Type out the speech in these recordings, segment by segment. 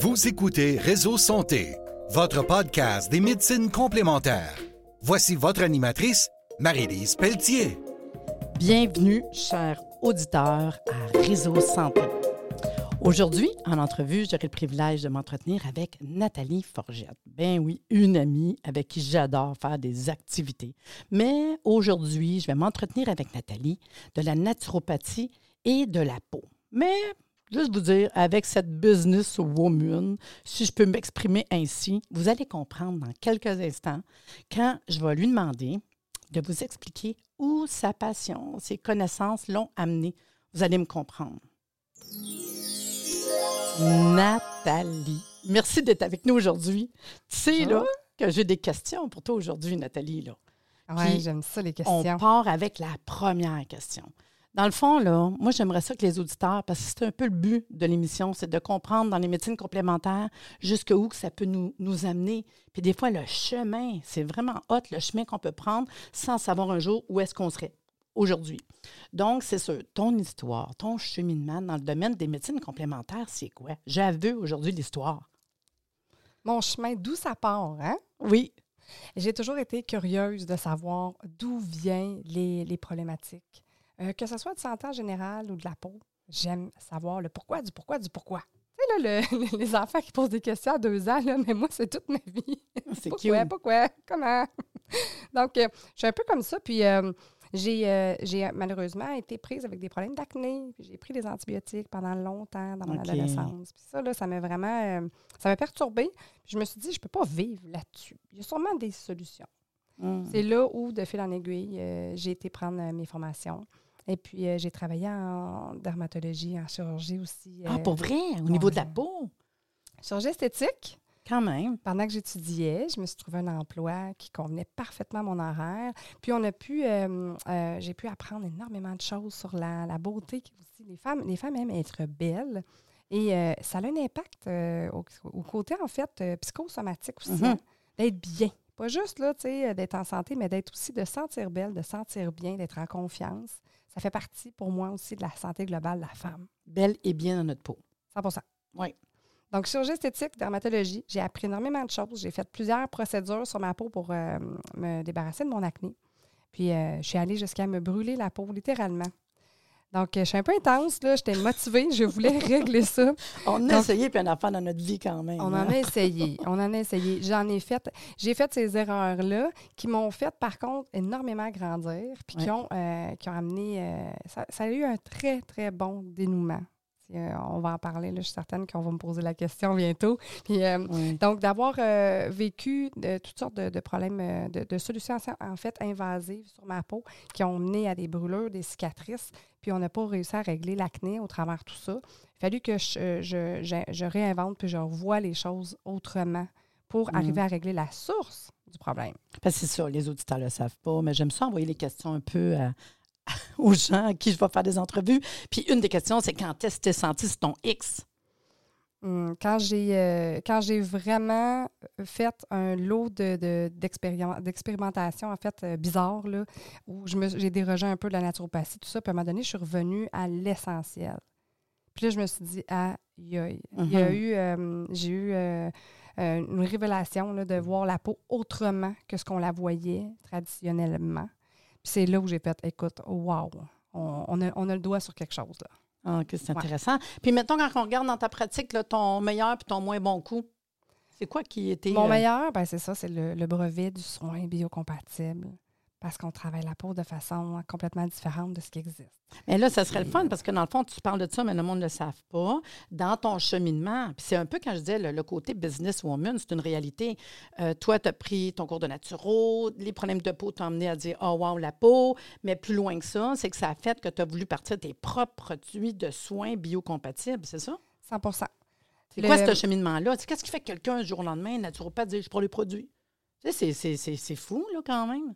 Vous écoutez Réseau Santé, votre podcast des médecines complémentaires. Voici votre animatrice, Marie-Lise Pelletier. Bienvenue, chers auditeurs, à Réseau Santé. Aujourd'hui, en entrevue, j'aurai le privilège de m'entretenir avec Nathalie Forgette. Ben oui, une amie avec qui j'adore faire des activités. Mais aujourd'hui, je vais m'entretenir avec Nathalie de la naturopathie et de la peau. Mais juste vous dire, avec cette business woman, si je peux m'exprimer ainsi, vous allez comprendre dans quelques instants quand je vais lui demander de vous expliquer où sa passion, ses connaissances l'ont amené. Vous allez me comprendre. Nathalie, merci d'être avec nous aujourd'hui. Tu sais, là, que j'ai des questions pour toi aujourd'hui, Nathalie. Là. Oui, j'aime ça, les questions. On part avec la première question. Dans le fond, là, moi, j'aimerais ça que les auditeurs, parce que c'est un peu le but de l'émission, c'est de comprendre dans les médecines complémentaires jusqu'où que ça peut nous, nous amener. Puis des fois, le chemin, c'est vraiment hot, le chemin qu'on peut prendre sans savoir un jour où est-ce qu'on serait aujourd'hui. Donc, c'est sûr, ton histoire, ton cheminement dans le domaine des médecines complémentaires, c'est quoi? J'avoue aujourd'hui l'histoire. Mon chemin, d'où ça part, hein? Oui. J'ai toujours été curieuse de savoir d'où viennent les, les problématiques. Euh, que ce soit de santé en général ou de la peau, j'aime savoir le pourquoi du pourquoi du pourquoi. Tu sais, là, le, les enfants qui posent des questions à deux ans, là, mais moi, c'est toute ma vie. C'est pourquoi, cute. pourquoi, comment? Donc, euh, je suis un peu comme ça. Puis, euh, j'ai euh, j'ai malheureusement été prise avec des problèmes d'acné. Puis J'ai pris des antibiotiques pendant longtemps dans mon adolescence. Puis ça, là, ça m'a vraiment... euh, ça m'a perturbée. Puis je me suis dit, je ne peux pas vivre là-dessus. Il y a sûrement des solutions. Hum. C'est là où, de fil en aiguille, euh, j'ai été prendre mes formations. Et puis, euh, j'ai travaillé en dermatologie, en chirurgie aussi. Ah, euh, pour vrai? Au niveau de la peau? Chirurgie esthétique. Quand même. Pendant que j'étudiais, je me suis trouvé un emploi qui convenait parfaitement à mon horaire. Puis, on a pu, euh, euh, j'ai pu apprendre énormément de choses sur la, la beauté aussi. Les femmes, les femmes aiment être belles. Et euh, ça a un impact euh, au, au côté, en fait, euh, psychosomatique aussi, Mhm. hein, d'être bien. Pas juste, là, tu sais, d'être en santé, mais d'être aussi, de sentir belle, de sentir bien, d'être en confiance. Ça fait partie, pour moi aussi, de la santé globale de la femme. Belle et bien dans notre peau. 100% Oui. Donc, chirurgie esthétique, dermatologie, j'ai appris énormément de choses. J'ai fait plusieurs procédures sur ma peau pour euh, me débarrasser de mon acné. Puis, euh, je suis allée jusqu'à me brûler la peau, littéralement. Donc, euh, je suis un peu intense, là. J'étais motivée. Je voulais régler ça. On a Donc- essayé, puis un enfant dans notre vie quand même. On hein? en a essayé. On en a essayé. J'en ai fait. J'ai fait ces erreurs-là qui m'ont fait, par contre, énormément grandir, puis qui, ont, euh, qui ont amené. euh, ça, ça a eu un très, très bon dénouement. Euh, on va en parler, là, je suis certaine qu'on va me poser la question bientôt. Puis, euh, Oui. donc, d'avoir euh, vécu de, toutes sortes de, de problèmes, de, de solutions en fait invasives sur ma peau qui ont mené à des brûlures, des cicatrices, puis on n'a pas réussi à régler l'acné au travers de tout ça. Il a fallu que je, je, je- je réinvente puis je revoie les choses autrement pour Mhm. arriver à régler la source du problème. Parce que c'est ça, les auditeurs ne le savent pas, mais j'aime ça envoyer les questions un peu à- aux gens à qui je vais faire des entrevues. Puis une des questions, c'est quand est-ce que tu t'es senti ton X? Quand j'ai euh, quand j'ai vraiment fait un lot de, d'expérimentation en fait euh, bizarre là, où je me j'ai dérogé un peu de la naturopathie tout ça puis à un moment donné je suis revenue à l'essentiel. Puis là je me suis dit ah il y a eu euh, j'ai eu une révélation là, de voir la peau autrement que ce qu'on la voyait traditionnellement. Puis c'est là où j'ai fait écoute wow on, on a, on a le doigt sur quelque chose là. Ah, ok, c'est Ouais. intéressant. Puis mettons, quand on regarde dans ta pratique, là, ton meilleur puis ton moins bon coup, c'est quoi qui était. Mon euh, meilleur, ben, c'est ça, c'est le, le brevet du soin biocompatible. Parce qu'on travaille la peau de façon complètement différente de ce qui existe. Mais là, ça serait le fun parce que dans le fond, tu parles de ça, mais le monde ne le savent pas. Dans ton cheminement, puis c'est un peu quand je disais le, le côté businesswoman, c'est une réalité. Euh, toi, tu as pris ton cours de naturo, les problèmes de peau t'ont amené à dire Oh, wow, la peau. Mais plus loin que ça, c'est que ça a fait que tu as voulu partir de tes propres produits de soins biocompatibles, c'est ça? 100% C'est Le- quoi ce cheminement-là? Qu'est-ce qui fait que quelqu'un, un jour au lendemain, naturopathe, dit Je prends les produits? C'est fou, là, quand même.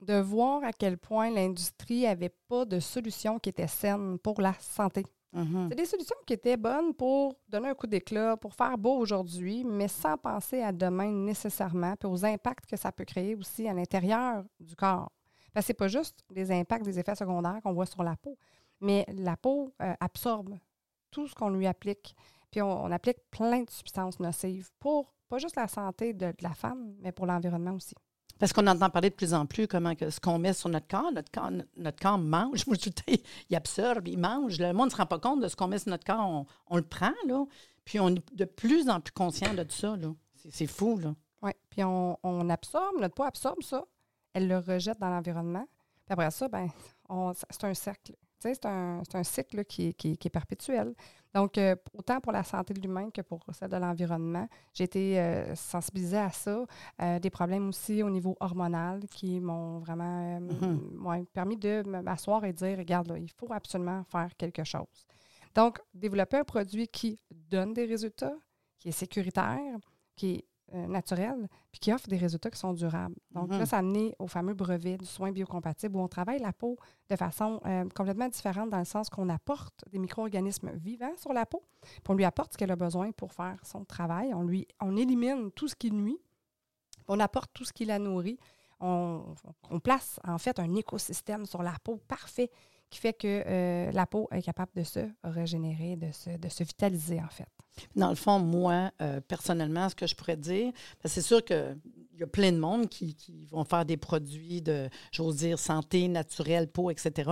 De voir à quel point l'industrie n'avait pas de solution qui était saine pour la santé. Mhm. C'est des solutions qui étaient bonnes pour donner un coup d'éclat, pour faire beau aujourd'hui, mais sans penser à demain nécessairement, puis aux impacts que ça peut créer aussi à l'intérieur du corps. Parce que c'est pas juste des impacts, des effets secondaires qu'on voit sur la peau, mais la peau euh, absorbe tout ce qu'on lui applique. Puis on, on applique plein de substances nocives pour pas juste la santé de, de la femme, mais pour l'environnement aussi. Parce qu'on entend parler de plus en plus comment ce qu'on met sur notre corps, notre corps, notre corps mange. Moi, le temps, il absorbe, il mange. Le monde ne se rend pas compte de ce qu'on met sur notre corps. On, le prend, là. Puis on est de plus en plus conscient de ça, là. C'est- fou, là. Oui. Puis on, on absorbe, notre peau absorbe ça, elle le rejette dans l'environnement. Puis après ça, ben, c'est un cercle. C'est un, un cycle là, qui, est- qui qui est perpétuel. Donc, euh, autant pour la santé de l'humain que pour celle de l'environnement, j'ai été euh, sensibilisée à ça. Euh, des problèmes aussi au niveau hormonal qui m'ont vraiment ouais, permis de m'asseoir et dire, regarde, là, il faut absolument faire quelque chose. Donc, développer un produit qui donne des résultats, qui est sécuritaire, qui est euh, naturel, puis qui offre des résultats qui sont durables. Donc Mhm. là, ça a amené au fameux brevet du soin biocompatible où on travaille la peau de façon euh, complètement différente dans le sens qu'on apporte des micro-organismes vivants sur la peau, puis on lui apporte ce qu'elle a besoin pour faire son travail. On, lui, on élimine tout ce qui nuit, on apporte tout ce qui la nourrit. On, on place en fait un écosystème sur la peau parfait qui fait que euh, la peau est capable de se régénérer, de se, de se vitaliser en fait. Dans le fond, moi, euh, personnellement, ce que je pourrais dire, que c'est sûr qu'il y a plein de monde qui, qui vont faire des produits de, j'ose dire, santé, naturelle, peau, etc.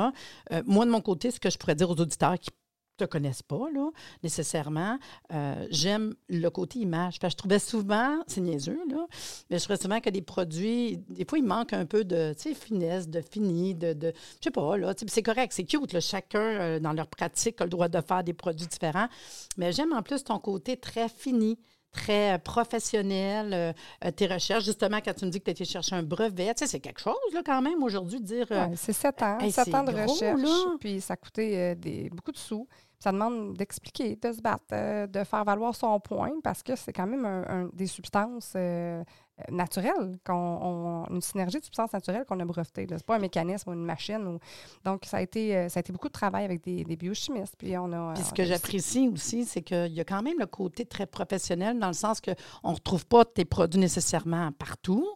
Euh, moi, de mon côté, ce que je pourrais dire aux auditeurs qui te connaissent pas, là, nécessairement, euh, j'aime le côté image. Parce que je trouvais souvent, c'est niaiseux, là, mais je trouvais souvent que des produits, des fois, il manque un peu de, finesse, de fini, de, de je sais pas, là, c'est correct, c'est cute, là, chacun, euh, dans leur pratique, a le droit de faire des produits différents. Mais j'aime en plus ton côté très fini, très euh, professionnel, euh, tes recherches. Justement, quand tu me dis que tu as été chercher un brevet, tu sais, c'est quelque chose, là, quand même, aujourd'hui, de dire. euh, Ouais, c'est sept ans, hey, sept ans de gros, recherche, là. puis ça a coûté euh, des, beaucoup de sous. Ça demande d'expliquer, de se battre, euh, de faire valoir son point, parce que c'est quand même un- un- des substances euh, euh, naturelles, qu'on, on- une synergie de substances naturelles qu'on a brevetées. Ce n'est pas un mécanisme ou une machine. ou- Donc, ça a, été, euh, ça a été beaucoup de travail avec des, des biochimistes. Puis, on a, Puis ce on que j'apprécie aussi, c'est qu'il y a quand même le côté très professionnel dans le sens qu'on ne retrouve pas tes produits nécessairement partout.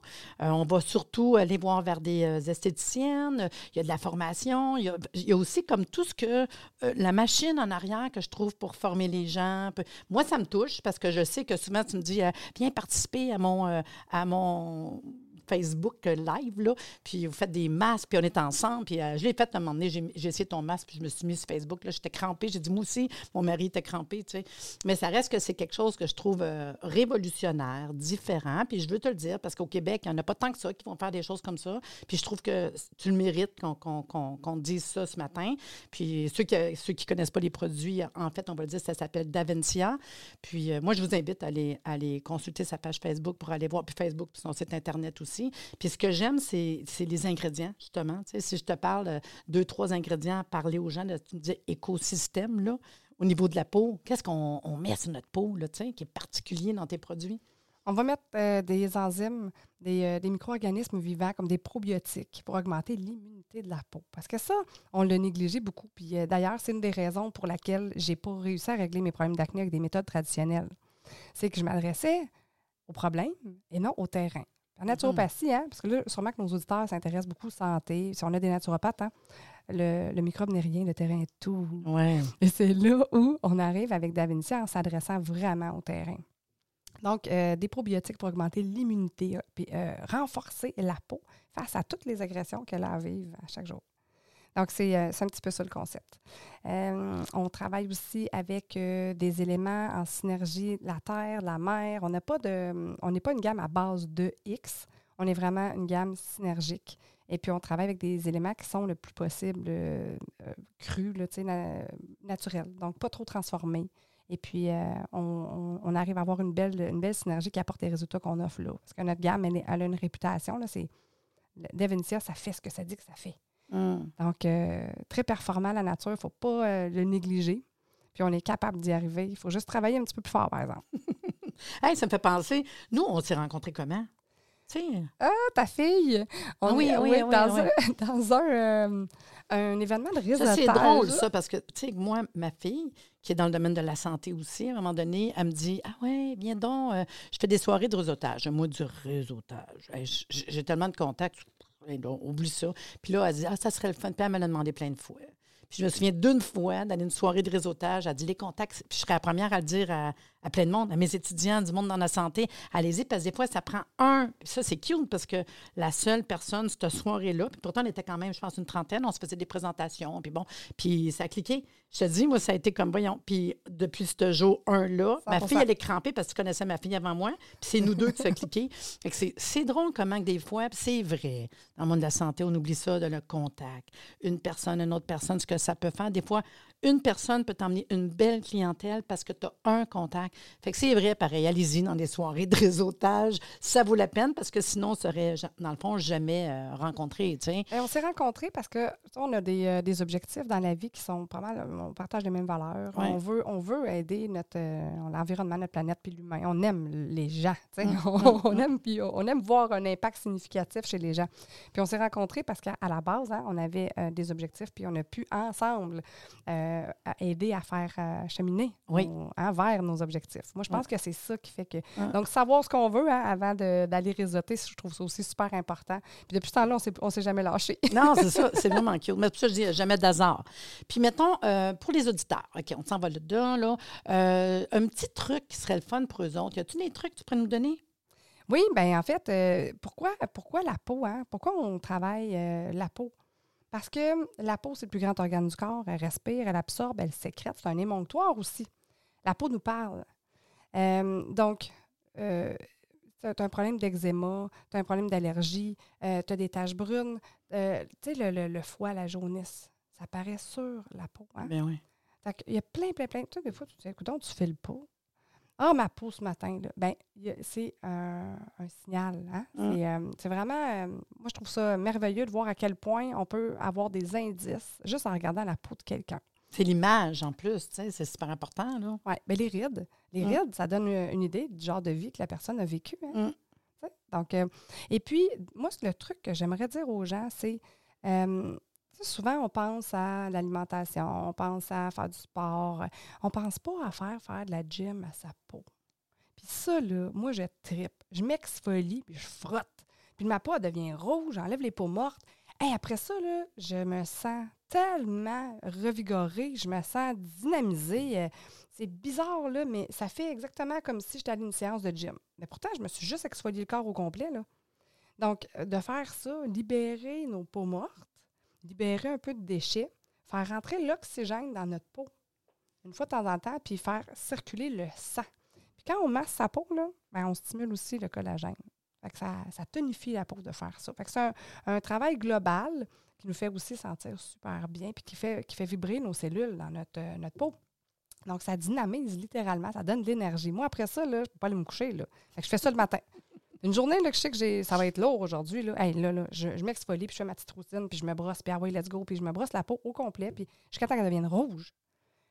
Euh, on va surtout aller voir vers des esthéticiennes. Il y a de la formation. Il y a, il y a aussi comme tout ce que euh, la machine en arrière que je trouve pour former les gens. Moi, ça me touche parce que je sais que souvent tu me dis euh, viens participer à mon, à mon Facebook euh, live, là, puis vous faites des masques, puis on est ensemble. Puis euh, je l'ai fait à un moment donné, j'ai essayé ton masque, puis je me suis mis sur Facebook. Là, j'étais crampée. J'ai dit, moi aussi, mon mari était crampé, tu sais. Mais ça reste que c'est quelque chose que je trouve euh, révolutionnaire, différent. Puis je veux te le dire, parce qu'au Québec, il n'y en a pas tant que ça qui vont faire des choses comme ça. Puis je trouve que tu le mérites qu'on te dise ça ce matin. Puis ceux qui ne ceux qui connaissent pas les produits, en fait, on va le dire, ça s'appelle Davencia. Puis moi, je vous invite à aller, à aller consulter sa page Facebook pour aller voir, puis Facebook, puis son site Internet aussi. Puis ce que j'aime, c'est les ingrédients, justement. Si je te parle de deux, trois ingrédients parler aux gens, de, écosystème, là, au niveau de la peau, qu'est-ce qu'on on met sur notre peau, là, qui est particulier dans tes produits? On va mettre euh, des enzymes, des, euh, des micro-organismes vivants comme des probiotiques pour augmenter l'immunité de la peau. Parce que ça, on l'a négligé beaucoup. Puis euh, d'ailleurs, c'est une des raisons pour laquelle j'ai pas réussi à régler mes problèmes d'acné avec des méthodes traditionnelles. C'est que je m'adressais au problème et non au terrain. En naturopathie, hein, parce que là, sûrement que nos auditeurs s'intéressent beaucoup à la santé. Si on a des naturopathes, hein, le, le microbe n'est rien, le terrain est tout. Oui. Et c'est là où on arrive avec Davincia en s'adressant vraiment au terrain. Donc, euh, des probiotiques pour augmenter l'immunité, euh, puis euh, renforcer la peau face à toutes les agressions qu'elle a à vivre à chaque jour. Donc, c'est euh, c'est un petit peu ça le concept. Euh, on travaille aussi avec euh, des éléments en synergie, la terre, la mer. On n'est pas une gamme à base de X. On est vraiment une gamme synergique. Et puis, on travaille avec des éléments qui sont le plus possible crus, naturels. Donc, pas trop transformés. Et puis, on, arrive à avoir une belle, une belle synergie qui apporte les résultats qu'on offre là. Parce que notre gamme, elle, a une réputation. Là, ça fait ce que ça dit que ça fait. Hum. Donc, euh, très performant la nature, il ne faut pas euh, le négliger. Puis on est capable d'y arriver. Il faut juste travailler un petit peu plus fort, par exemple. Hey, ça me fait penser, nous, on s'est rencontrés comment? Sais, Ah, ta fille! On Ah oui, est oui, oui, dans, oui. Un, dans un, euh, un événement de réseautage. Ça, c'est drôle, ça, parce que, tu sais, moi, ma fille, qui est dans le domaine de la santé aussi, à un moment donné, elle me dit Ah ouais, viens donc, euh, je fais des soirées de réseautage. Moi, du réseautage. J'ai tellement de contacts, donc, oublie ça. Puis là, elle dit Ah, ça serait le fun. Puis elle me l'a demandé plein de fois. Puis je me souviens d'une fois d'aller une soirée de réseautage, à dire les contacts, puis je serais la première à le dire à, à plein de monde, à mes étudiants du monde dans la santé, allez-y, parce que des fois, ça prend un. Ça, c'est cute parce que la seule personne cette soirée-là, puis pourtant, on était quand même, je pense, une trentaine, on se faisait des présentations, puis bon, puis ça a cliqué. Je te dis, moi, ça a été comme, voyons, puis depuis ce jour 1-là, ma fille, elle est crampée parce que tu connaissais ma fille avant moi, puis c'est nous deux qui se cliqué. C'est drôle comment que des fois, c'est vrai, dans le monde de la santé, on oublie ça, de le contact. Une personne, une autre personne, ce que ça peut faire. Des fois, une personne peut t'emmener une belle clientèle parce que tu as un contact. Fait que c'est vrai, pareil, allez-y dans des soirées de réseautage. Ça vaut la peine parce que sinon, on serait, dans le fond, jamais euh, rencontrés. on s'est rencontrés parce que on a euh, des, objectifs dans la vie qui sont pas mal. On partage les mêmes valeurs. On, veut, on veut aider notre euh, l'environnement, notre planète puis l'humain. On aime les gens. On, aime, puis on aime voir un impact significatif chez les gens. Puis on s'est rencontrés parce qu'à la base, hein, on avait des objectifs puis on a pu ensemble. Euh, aider à faire euh, cheminer hein, vers nos objectifs. Moi, je pense que c'est ça qui fait que. Donc, savoir ce qu'on veut hein, avant d'aller réseauter, je trouve ça aussi super important. Puis depuis ce temps-là, on ne s'est jamais lâché. non, c'est ça. C'est vraiment cute. Mais pour ça, je dis jamais d'hasard. Puis, mettons, euh, pour les auditeurs, OK, on s'en va là-dedans, là. un petit truc qui serait le fun pour eux autres. Y a-tu des trucs que tu pourrais nous donner? Oui, bien, en fait, pourquoi, pourquoi la peau? Hein? Pourquoi on travaille la peau? Parce que la peau, c'est le plus grand organe du corps. Elle respire, elle absorbe, elle sécrète. C'est un émonctoire aussi. La peau nous parle. Euh, donc, euh, tu as un problème d'eczéma, tu as un problème d'allergie, euh, tu as des taches brunes. tu sais, le, foie, la jaunisse, ça apparaît sur la peau. Hein? Bien oui. Il y a plein, plein, plein. Tu sais, des fois, tu te dis, écoute, tu fais le pot. Ah, ma peau ce matin, ben, c'est un, signal. Hein? Mm. Euh, c'est vraiment, moi, je trouve ça merveilleux de voir à quel point on peut avoir des indices juste en regardant la peau de quelqu'un. C'est l'image en plus, c'est super important. Là. Oui, mais les rides, les mm. rides, ça donne une idée du genre de vie que la personne a vécu. Hein? Mm. Donc, euh, et puis, moi, le truc que j'aimerais dire aux gens, c'est souvent, on pense à l'alimentation, on pense à faire du sport, on ne pense pas à faire faire de la gym à sa peau. Puis ça, là, moi, je tripe. Je m'exfolie, puis je frotte. Puis ma peau, devient rouge, j'enlève les peaux mortes. Et après ça, là, je me sens tellement revigorée, je me sens dynamisée. C'est bizarre, là, mais ça fait exactement comme si j'étais à une séance de gym. Mais pourtant, je me suis juste exfolié le corps au complet. Donc, de faire ça, libérer nos peaux mortes, libérer un peu de déchets, faire rentrer l'oxygène dans notre peau une fois de temps en temps, puis faire circuler le sang. Puis quand on masse sa peau, là, ben, on stimule aussi le collagène. ça, ça, tonifie la peau de faire ça. c'est un, travail global qui nous fait aussi sentir super bien, puis qui fait, qui fait vibrer nos cellules dans notre, euh, notre peau. Donc, ça dynamise littéralement, ça donne de l'énergie. Moi, après ça, là, je ne peux pas aller me coucher. Là. je fais ça le matin. Une journée là, que je sais que ça va être lourd aujourd'hui, là, là, là, je, m'exfolie, puis je fais ma petite routine, puis je me brosse, puis ah let's go, puis je me brosse la peau au complet, puis jusqu'à temps qu'elle devienne rouge.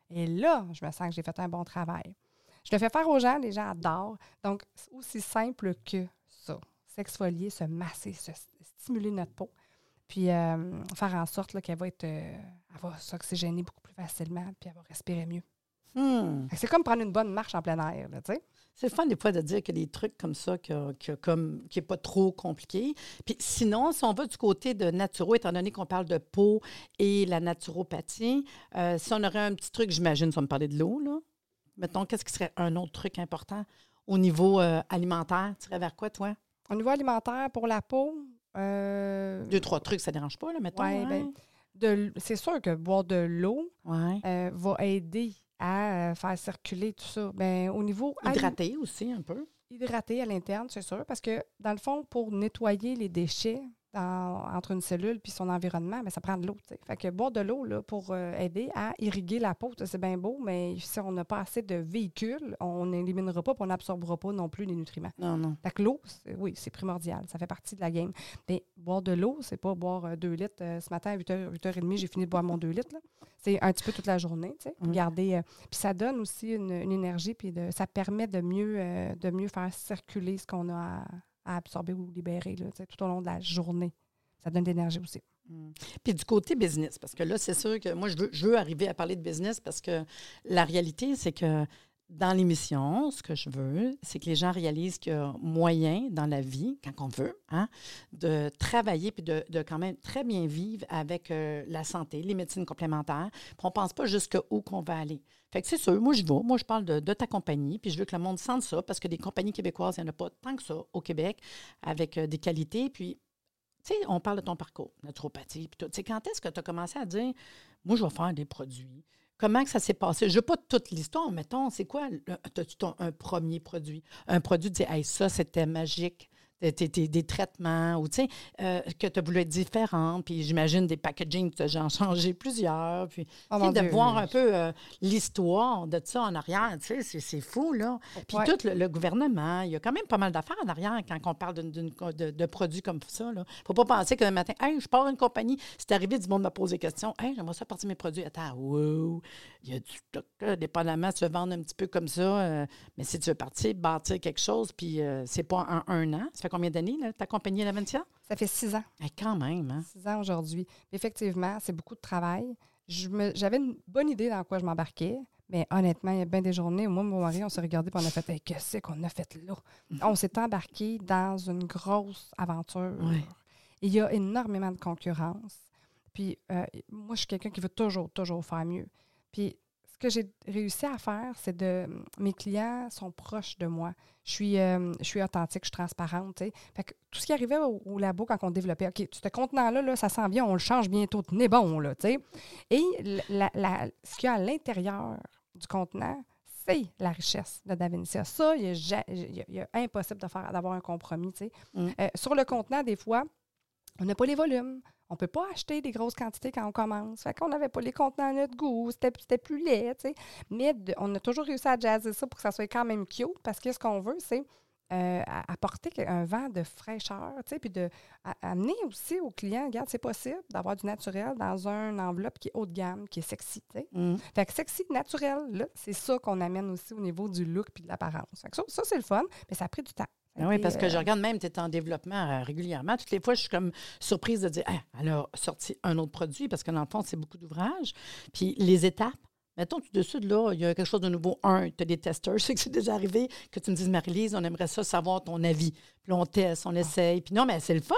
Et là, je me sens que j'ai fait un bon travail. Je le fais faire aux gens, les gens adorent. Donc, c'est aussi simple que ça. S'exfolier, se masser, se stimuler notre peau, puis euh, faire en sorte qu'elle va être, euh, elle va s'oxygéner beaucoup plus facilement, puis elle va respirer mieux. Hmm. C'est comme prendre une bonne marche en plein air, tu sais. C'est fun des fois de dire que des trucs comme ça, qui n'est pas trop compliqué. Puis sinon, si on va du côté de naturo, étant donné qu'on parle de peau et la naturopathie, euh, si on aurait un petit truc, j'imagine, ça me parler de l'eau, là. Mettons, qu'est-ce qui serait un autre truc important au niveau alimentaire? Tu irais vers quoi, toi? Au niveau alimentaire, pour la peau? Euh, Deux, trois trucs, ça ne dérange pas, là, mettons. Hein? ben, c'est sûr que boire de l'eau va aider à euh, faire circuler tout ça. Bien, au niveau. Hydrater aussi un peu. Hydrater à l'interne, c'est sûr, parce que dans le fond, pour nettoyer les déchets, entre une cellule puis son environnement, mais ça prend de l'eau. Fait que boire de l'eau pour euh, aider à irriguer la peau, c'est bien beau, mais si on n'a pas assez de véhicules, on n'éliminera pas et on n'absorbera pas non plus les nutriments. Non, non. Fait que l'eau, oui, c'est primordial. Ça fait partie de la game. Mais boire de l'eau, c'est pas boire 2 euh, litres. Euh, ce matin, à 8h, 8h30, j'ai fini de boire mon 2 litres. C'est un petit peu toute la journée. Garder, puis ça donne aussi une, énergie, puis ça permet de mieux, de mieux faire circuler ce qu'on a à à absorber ou libérer là, tout au long de la journée. Ça donne de l'énergie aussi. Hmm. Puis du côté business, parce que là, c'est sûr que moi, je veux, je veux arriver à parler de business parce que la réalité, c'est que dans l'émission, ce que je veux, c'est que les gens réalisent qu'il y a moyen dans la vie, quand on veut, hein, de travailler puis de, de, quand même très bien vivre avec euh, la santé, les médecines complémentaires. Puis on ne pense pas jusqu'où qu'on va aller. Fait que c'est sûr, moi je vais, moi je parle de, ta compagnie, puis je veux que le monde sente ça, parce que des compagnies québécoises, il n'y en a pas tant que ça au Québec, avec euh, des qualités. Puis, tu sais, on parle de ton parcours, naturopathie, puis tout. Tu sais, quand est-ce que tu as commencé à dire, moi je vais faire des produits? Comment ça s'est passé? Je veux pas toute l'histoire, mettons, c'est quoi as-tu un premier produit? Un produit, tu dis, hey, ça, c'était magique des, traitements ou euh, que tu as voulu être différent. Puis j'imagine des packaging, tu as changé plusieurs. Puis oh de voir un peu euh, l'histoire de ça en arrière, tu sais, c'est fou, là. Puis tout le, gouvernement, il y a quand même pas mal d'affaires en arrière quand on parle de, de, produits comme ça. Il ne faut pas penser que le matin, hey, je pars une compagnie, c'est arrivé, du monde me pose des questions. Hey, j'aimerais ça partir mes produits. Attends, wow, il y a du dépendamment, tu veux vendre un petit peu comme ça. Euh, mais si tu veux partir, bâtir quelque chose, puis c'est pas en un an, ça combien d'années, ta compagnie Laventia? Ça fait six ans. Eh, quand même. Hein? Six ans aujourd'hui. Effectivement, c'est beaucoup de travail. J'avais une bonne idée dans quoi je m'embarquais. Mais honnêtement, il y a bien des journées où moi et mon mari, on s'est regardé et on a fait Qu'est-ce qu'on a fait là? Mm-hmm. On s'est embarqué dans une grosse aventure. Il y a énormément de concurrence. Puis euh, moi, je suis quelqu'un qui veut toujours, toujours faire mieux. Puis que j'ai réussi à faire, c'est de. Mes clients sont proches de moi. Je suis, euh, je suis authentique, je suis transparente. Fait que tout ce qui arrivait au, labo quand on développait, OK, ce contenant-là, là, ça sent bien, on le change bientôt, tenez bon, là, sais. Et la, ce qu'il y a à l'intérieur du contenant, c'est la richesse de Davincia. Ça, il a, impossible d'avoir un compromis. tu sais. Mm. Euh, sur le contenant, des fois, on n'a pas les volumes. On ne peut pas acheter des grosses quantités quand on commence. Fait qu'on n'avait pas les contenants à notre goût. C'était plus laid, tu sais. Mais on a toujours réussi à jazzer ça pour que ça soit quand même cute parce que ce qu'on veut, c'est euh, apporter un vent de fraîcheur, tu sais, puis de amener aussi aux clients, regarde, c'est possible d'avoir du naturel dans une enveloppe qui est haut de gamme, qui est sexy, tu sais. Mm. Fait que sexy, naturel, là, c'est ça qu'on amène aussi au niveau du look puis de l'apparence. ça, ça c'est le fun, mais ça a pris du temps. Ben oui, parce que je euh, regarde même, tu es en développement euh, régulièrement. Toutes les fois, je suis comme surprise de dire, ah, elle a sorti un autre produit, parce que dans le fond, c'est beaucoup d'ouvrages. Puis les étapes, Mettons, tout de suite, là, il y a quelque chose de nouveau. Un, tu as des testeurs. Je sais que c'est déjà arrivé que tu me dises, Marie-Lise, on aimerait ça savoir ton avis. Puis on teste, on essaye. Puis non, mais c'est le fun.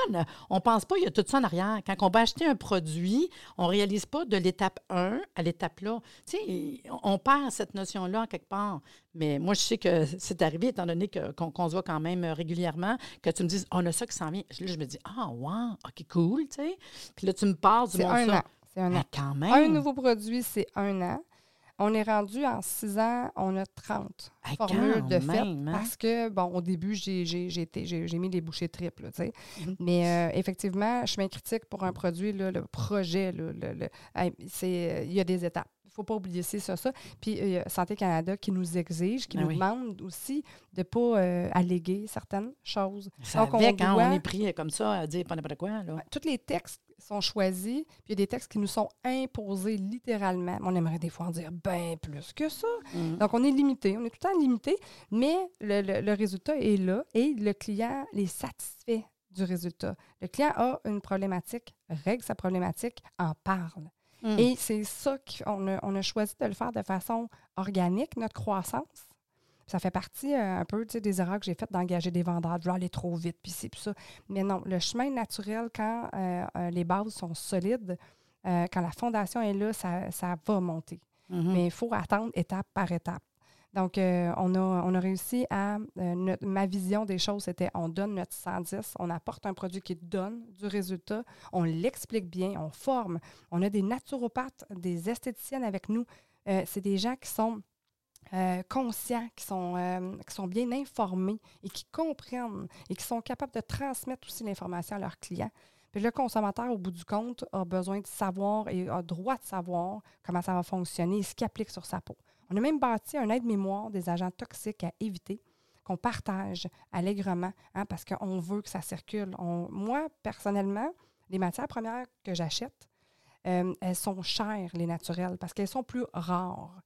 On pense pas, il y a tout ça en arrière. Quand on va acheter un produit, on réalise pas de l'étape 1 à l'étape là. Tu sais, on perd cette notion-là quelque part. Mais moi, je sais que c'est arrivé, étant donné qu'on se voit quand même régulièrement, que tu me dises, on a ça qui s'en vient. Là, je me dis, ah, wow, OK, cool, tu sais. Puis là, tu me parles du C'est un an. C'est un an. quand même. Un nouveau produit, c'est un an. On est rendu en six ans, on a 30 formules de fait. Hein? Parce que, bon, au début, j'ai mis des bouchées triples, tu sais. Mhm. Mais euh, effectivement, suis critique pour un produit, le projet, le, il y a des étapes. Il ne faut pas oublier ça, ça. Puis il y a Santé Canada qui nous exige, qui ben nous demande aussi de ne pas euh, alléguer certaines choses. Ça Donc, on, quand on est pris comme ça à dire pas n'importe quoi. Là. tous les textes sont choisis, puis il y a des textes qui nous sont imposés littéralement. On aimerait des fois en dire bien plus que ça. Mm. Donc, on est limité, on est tout le temps limité, mais le, résultat est là et le client est satisfait du résultat. Le client a une problématique, règle sa problématique, en parle. Mm. Et c'est ça qu'on on a choisi de le faire de façon organique, notre croissance ça fait partie euh, un peu des erreurs que j'ai faites d'engager des vendeurs, de aller trop vite, puis c'est ça. Mais non, le chemin naturel, quand euh, euh, les bases sont solides, quand la fondation est là, ça, va monter. Mm-hmm. Mais il faut attendre étape par étape. Donc, on, a, on a réussi à. ma vision des choses, c'était on donne notre 110, on apporte un produit qui donne du résultat, on l'explique bien, on forme. On a des naturopathes, des esthéticiennes avec nous. c'est des gens qui sont euh, conscients, qui sont, euh, qui sont bien informés et qui comprennent et qui sont capables de transmettre aussi l'information à leurs clients. Puis le consommateur, au bout du compte, a besoin de savoir et a droit de savoir comment ça va fonctionner et ce qu'il applique sur sa peau. On a même bâti un aide-mémoire des agents toxiques à éviter qu'on partage allègrement hein, parce qu'on veut que ça circule. moi, personnellement, les matières premières que j'achète, euh, elles sont chères, les naturelles, parce qu'elles sont plus rares.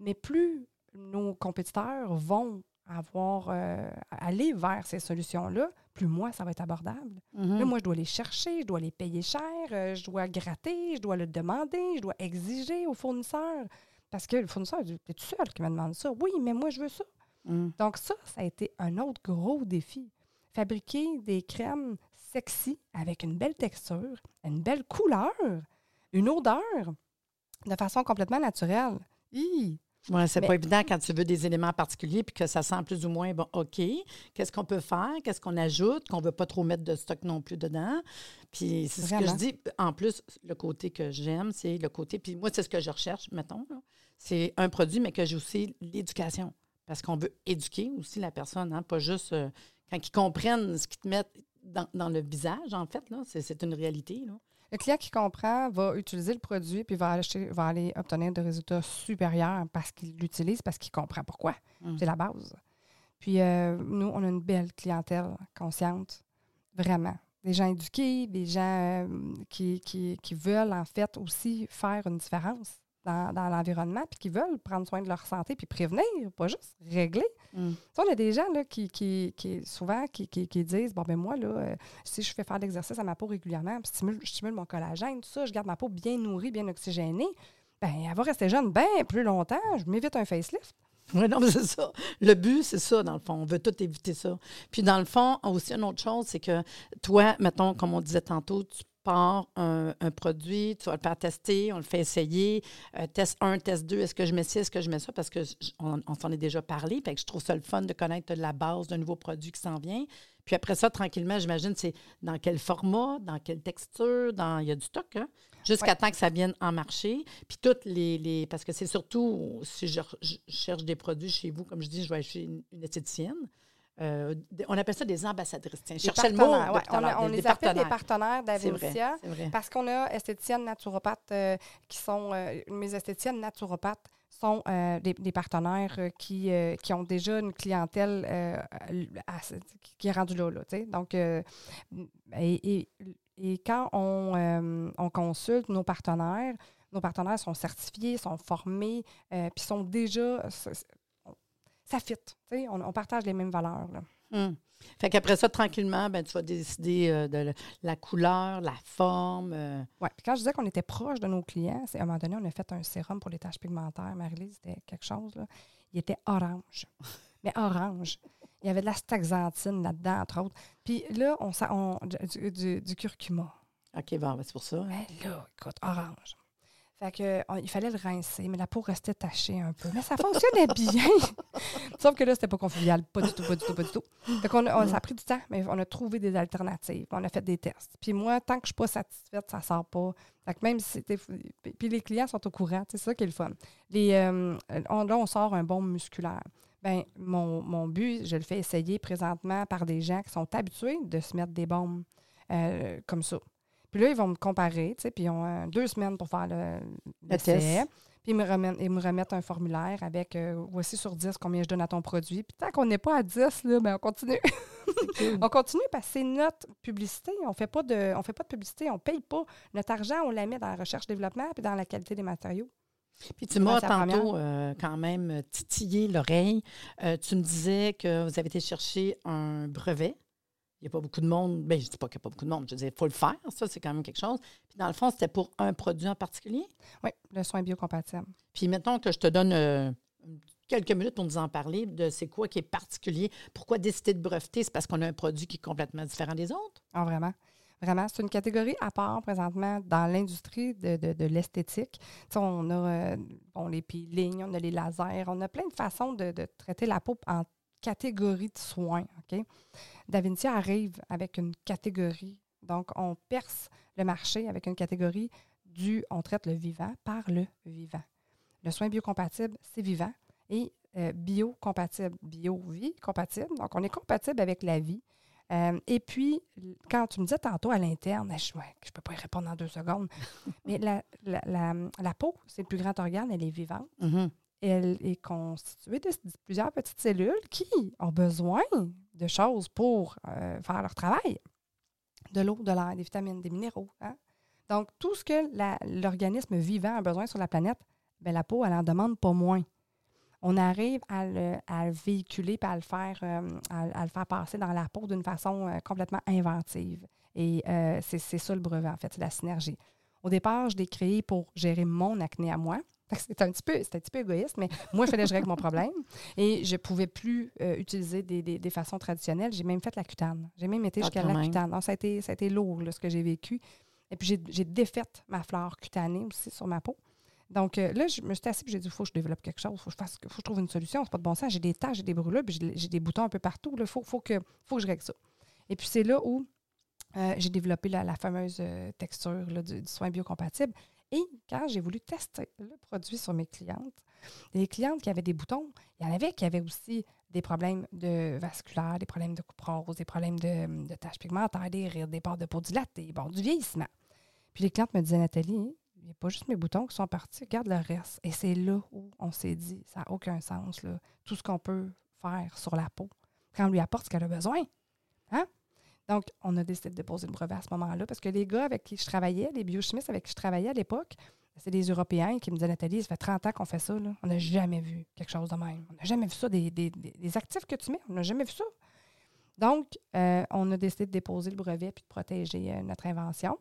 Mais plus nos compétiteurs vont avoir euh, aller vers ces solutions-là, plus moi, ça va être abordable. Mm-hmm. moi, je dois les chercher, je dois les payer cher, euh, je dois gratter, je dois le demander, je dois exiger aux fournisseurs. Parce que le fournisseur T'es tout seul qui me demande ça? Oui, mais moi, je veux ça. Mm. Donc, ça, ça a été un autre gros défi. Fabriquer des crèmes sexy avec une belle texture, une belle couleur, une odeur de façon complètement naturelle. Hi! Oui, c'est pas évident quand tu veux des éléments particuliers puis que ça sent plus ou moins bon, OK. Qu'est-ce qu'on peut faire? Qu'est-ce qu'on ajoute? Qu'on ne veut pas trop mettre de stock non plus dedans? Puis c'est ce que je dis. En plus, le côté que j'aime, c'est le côté. Puis moi, c'est ce que je recherche, mettons. C'est un produit, mais que j'ai aussi l'éducation. Parce qu'on veut éduquer aussi la personne, hein, pas juste euh, quand ils comprennent ce qu'ils te mettent dans, dans le visage, en fait. là. C'est c'est une réalité. Là. Le client qui comprend va utiliser le produit puis va, acheter, va aller obtenir des résultats supérieurs parce qu'il l'utilise, parce qu'il comprend pourquoi. Mm. C'est la base. Puis euh, nous, on a une belle clientèle consciente, vraiment. Des gens éduqués, des gens euh, qui, qui- qui veulent en fait aussi faire une différence dans, dans l'environnement, puis qui veulent prendre soin de leur santé, puis prévenir, pas juste régler. Mm. Tu sais, on a des gens là, qui, qui, qui- souvent qui, qui- qui disent Bon, ben moi, là, euh, si je fais faire de l'exercice à ma peau régulièrement, puis stimule, je stimule mon collagène, tout ça, je garde ma peau bien nourrie, bien oxygénée, ben elle va rester jeune bien plus longtemps. Je m'évite un facelift. Oui, non, mais c'est ça. Le but, c'est ça, dans le fond. On veut tout éviter ça. Puis, dans le fond, aussi, une autre chose, c'est que toi, mettons, comme on disait tantôt, tu pars un, un produit, tu vas le faire tester, on le fait essayer. Euh, test 1, test 2, est-ce que je mets ci, est-ce que je mets ça? Parce que j- on, on s'en est déjà parlé. Fait que je trouve ça le fun de connaître la base d'un nouveau produit qui s'en vient. Puis après ça, tranquillement, j'imagine, c'est dans quel format, dans quelle texture, dans. Il y a du stock, hein? Jusqu'à temps que ça vienne en marché. Puis toutes les. les- parce que c'est surtout, si je, cherche des produits chez vous, comme je dis, je vais acheter une, une esthéticienne. Euh, on appelle ça des ambassadrices. Tiens, le mot. ouais. On, a- l'heure, on des- les des appelle des partenaires. d'Avencia. Parce qu'on a esthéticiennes naturopathes euh, qui sont. euh, mes esthéticiennes naturopathes sont des, des partenaires qui, qui ont déjà une clientèle qui est rendue là. là. Donc, et, et- et quand on, on consulte nos partenaires, nos partenaires sont certifiés, sont formés, puis sont déjà. Ça- fit. On, on partage les mêmes valeurs. là. Hum. Fait qu'après ça, tranquillement, ben, tu vas décider euh, de la couleur, la forme. euh, Oui. Puis quand je disais qu'on était proche de nos clients, c'est à un moment donné, on a fait un sérum pour les taches pigmentaires. Marie-Lise, c'était quelque chose. Là. Il était orange. Mais orange. Il y avait de la staxanthine là-dedans, entre autres. Puis là, on, on- du, du- du curcuma. OK, bon, ben, c'est pour ça. Mais là, écoute, orange. Fait que, on- il fallait le rincer, mais la peau restait tachée un peu. Mais ça fonctionnait bien. Sauf que là, c'était pas convivial. Pas du tout, pas du tout, pas du tout. Fait qu'on on- ça a pris du temps, mais on a trouvé des alternatives. On a fait des tests. Puis moi, tant que je suis pas satisfaite, ça sort pas. Fait que même si. Puis les clients sont au courant. C'est ça qui est le fun. Les, euh, on- là, on sort un baume musculaire. Ben, mon, mon but, je le fais essayer présentement par des gens qui sont habitués de se mettre des baumes euh, comme ça. Puis là, ils vont me comparer, tu sais, puis ils ont euh, deux semaines pour faire le, test. Puis ils me, remettent, ils me remettent un formulaire avec euh, voici sur 10 combien je donne à ton produit. Puis tant qu'on n'est pas à 10, là, ben on continue. on continue parce que c'est notre publicité. On fait pas de, on fait pas de publicité, on paye pas. Notre argent, on la met dans la recherche-développement puis dans la qualité des matériaux. Puis tu m'as tantôt euh, quand même titillé l'oreille. Euh, tu me disais que vous avez été chercher un brevet. Il n'y a pas beaucoup de monde. Bien, je ne dis pas qu'il n'y a pas beaucoup de monde. Je dis, il faut le faire. Ça, c'est quand même quelque chose. Puis dans le fond, c'était pour un produit en particulier? Oui, le soin biocompatible. Puis mettons que je te donne euh, quelques minutes pour nous en parler de c'est quoi qui est particulier. Pourquoi décider de breveter? C'est parce qu'on a un produit qui est complètement différent des autres? Ah, vraiment. Vraiment, c'est une catégorie à part présentement dans l'industrie de, de- de l'esthétique. Tu sais, on a euh, bon, les peelings, on a les lasers, on a plein de façons de, de traiter la peau en catégorie de soins. OK? Davinci arrive avec une catégorie. Donc, on perce le marché avec une catégorie du on traite le vivant par le vivant. Le soin biocompatible, c'est vivant. Et euh, biocompatible, bio-vie compatible. Donc, on est compatible avec la vie. Euh, et puis, quand tu me disais tantôt à l'interne, je ne peux pas y répondre en deux secondes, mais la, peau, c'est le plus grand organe, elle est vivante. Elle est constituée de, plusieurs petites cellules qui ont besoin de choses pour euh, faire leur travail. De l'eau, de l'air, des vitamines, des minéraux. hein. Donc, tout ce que l'organisme vivant a besoin sur la planète, ben, la peau, elle en demande pas moins. On arrive à le, véhiculer et à le, faire, euh, à, le faire passer dans la peau d'une façon euh, complètement inventive. Et c'est ça le brevet, en fait, c'est la synergie. Au départ, je l'ai créé pour gérer mon acné à moi, C'était un, petit peu, un petit peu égoïste, mais moi, il fallait que je règle mon problème. Et je ne pouvais plus euh, utiliser des, des- des façons traditionnelles. J'ai même fait la cutane. J'ai même été Ah, jusqu'à la cutane. Donc, ça, a été, ça a été lourd, là, ce que j'ai vécu. Et puis, j'ai- j'ai défait ma flore cutanée aussi sur ma peau. Donc euh, là, je me suis assise et j'ai dit, il faut que je développe quelque chose, il faut, que je faut que je trouve une solution. C'est pas de bon sens. J'ai des taches, j'ai des brûlures, puis j'ai des boutons un peu partout. Il faut, faut, que, faut que je règle ça. Et puis c'est là où euh, j'ai développé la, la fameuse texture là, du, du soin biocompatible. Et quand j'ai voulu tester le produit sur mes clientes, les clientes qui avaient des boutons, il y en avait qui avaient aussi des problèmes de vasculaire, des problèmes de coupe rose, des problèmes de, taches pigmentaires, des rides, des bords de peau dilatée, bon, du vieillissement. Puis les clientes me disaient, Nathalie, il n'y a pas juste mes boutons qui sont partis, regarde le reste. Et c'est là où on s'est dit, ça n'a aucun sens, là. tout ce qu'on peut faire sur la peau, quand on lui apporte ce qu'elle a besoin. Hein? Donc, on a décidé de déposer le brevet à ce moment-là parce que les gars avec qui je travaillais, les biochimistes avec qui je travaillais à l'époque, c'est des Européens qui me disaient, Nathalie, ça fait 30 ans qu'on fait ça. On n'a jamais vu quelque chose de même. On n'a jamais vu ça, des, des- des- des actifs que tu mets. On n'a jamais vu ça. Donc, euh, on a décidé de déposer le brevet puis de protéger euh, notre invention.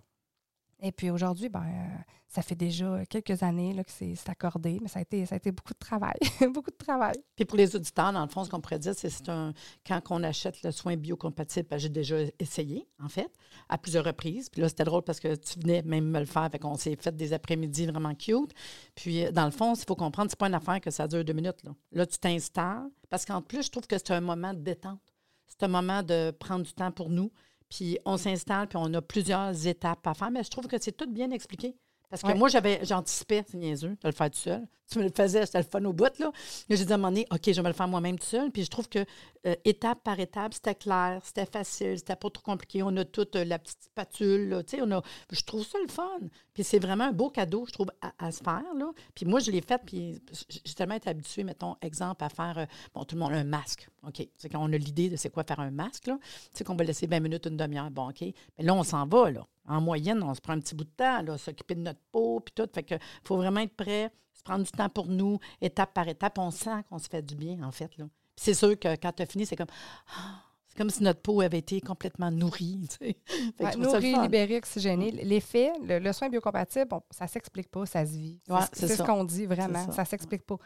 Et puis aujourd'hui, ben, euh, ça fait déjà quelques années là, que c'est accordé, mais ça a été, ça a été beaucoup de travail. beaucoup de travail. Puis pour les auditeurs, dans le fond, ce qu'on pourrait dire, c'est un quand on achète le soin biocompatible, j'ai déjà essayé, en fait, à plusieurs reprises. Puis là, c'était drôle parce que tu venais même me le faire, fait qu'on s'est fait des après-midi vraiment cute. Puis euh, dans le fond, il faut comprendre, c'est pas une affaire que ça dure deux minutes. Là, là tu t'installes, parce qu'en plus, je trouve que c'est un moment de détente. C'est un moment de prendre du temps pour nous. Puis on s'installe, puis on a plusieurs étapes à faire, mais je trouve que c'est tout bien expliqué. Parce que Ouais. moi, j'avais, j'anticipais, c'est niaiseux, de le faire tout seul. Tu me le faisais, c'était le fun au bout, là. Mais j'ai dit à un moment donné, OK, je vais me le faire moi-même tout seul. Puis je trouve que euh, étape par étape, c'était clair, c'était facile, c'était pas trop compliqué. On a toute euh, la petite spatule, là, tu sais, on a... Je trouve ça le fun. Puis c'est vraiment un beau cadeau, je trouve, à, à se faire, là. Puis moi, je l'ai fait, puis j'ai tellement été habituée, mettons, exemple, à faire, euh, bon, tout le monde a un masque, OK. C'est quand on a l'idée de c'est quoi faire un masque, là. Tu sais qu'on va laisser 20 minutes, une demi-heure, bon, OK. Mais là, on s'en va, là. En moyenne, on se prend un petit bout de temps, là, s'occuper de notre peau, puis tout. Fait que faut vraiment être prêt, se prendre du temps pour nous, étape par étape. On sent qu'on se fait du bien, en fait, là. C'est sûr que quand tu as fini, c'est comme... ah, c'est comme si notre peau avait été complètement nourrie, tu sais. Fait Ouais, je trouve ça le nourri, fun. libéré, oxygéné. L'effet, le, le soin biocompatible, bon, ça ne s'explique pas, ça se vit. C'est Ouais, ce- c'est c'est ce ça. qu'on dit vraiment. ça. Ça ne s'explique pas.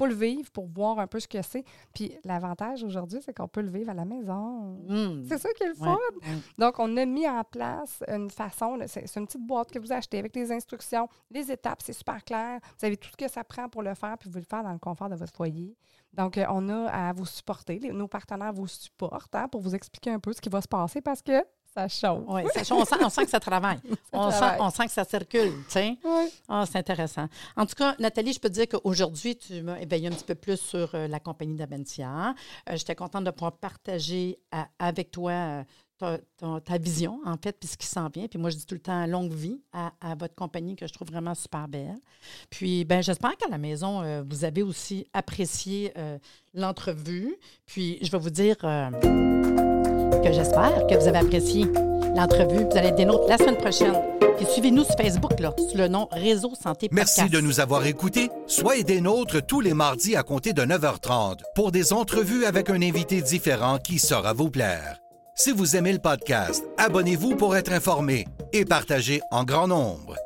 Faut le vivre pour voir un peu ce que c'est. Puis l'avantage aujourd'hui, c'est qu'on peut le vivre à la maison. Hum. C'est ça qui est le fun. ouais. Donc, on a mis en place une façon, c'est une petite boîte que vous achetez avec les instructions, les étapes, c'est super clair. Vous savez tout ce que ça prend pour le faire, puis vous le faire dans le confort de votre foyer. Donc, euh, on a à vous supporter. Nos partenaires vous supportent hein, pour vous expliquer un peu ce qui va se passer parce que ça chauffe. Oui, ça- on, sent, on sent que ça travaille. on, sent, on sent que ça circule, tu sais. Ouais. Ah, c'est intéressant. En tout cas, Nathalie, je peux te dire qu'aujourd'hui, tu m'as éveillé un petit peu plus sur euh, la compagnie d'Abentia. Euh, J'étais contente de pouvoir partager à- avec toi euh, ta, ta- ta vision, en fait, puis ce qui s'en vient. Puis moi, je dis tout le temps longue vie à, à votre compagnie que je trouve vraiment super belle. Puis, ben, j'espère qu'à la maison, euh, vous avez aussi apprécié euh, l'entrevue. Puis, je vais vous dire euh, que j'espère que vous avez apprécié l'entrevue. Vous allez être des nôtres la semaine prochaine. Puis suivez-nous sur Facebook, là, sous le nom Réseau Santé Podcast. Merci de nous avoir écoutés. Soyez des nôtres tous les mardis à compter de 9h30 pour des entrevues avec un invité différent qui saura vous plaire. Si vous aimez le podcast, abonnez-vous pour être informé et partagez en grand nombre.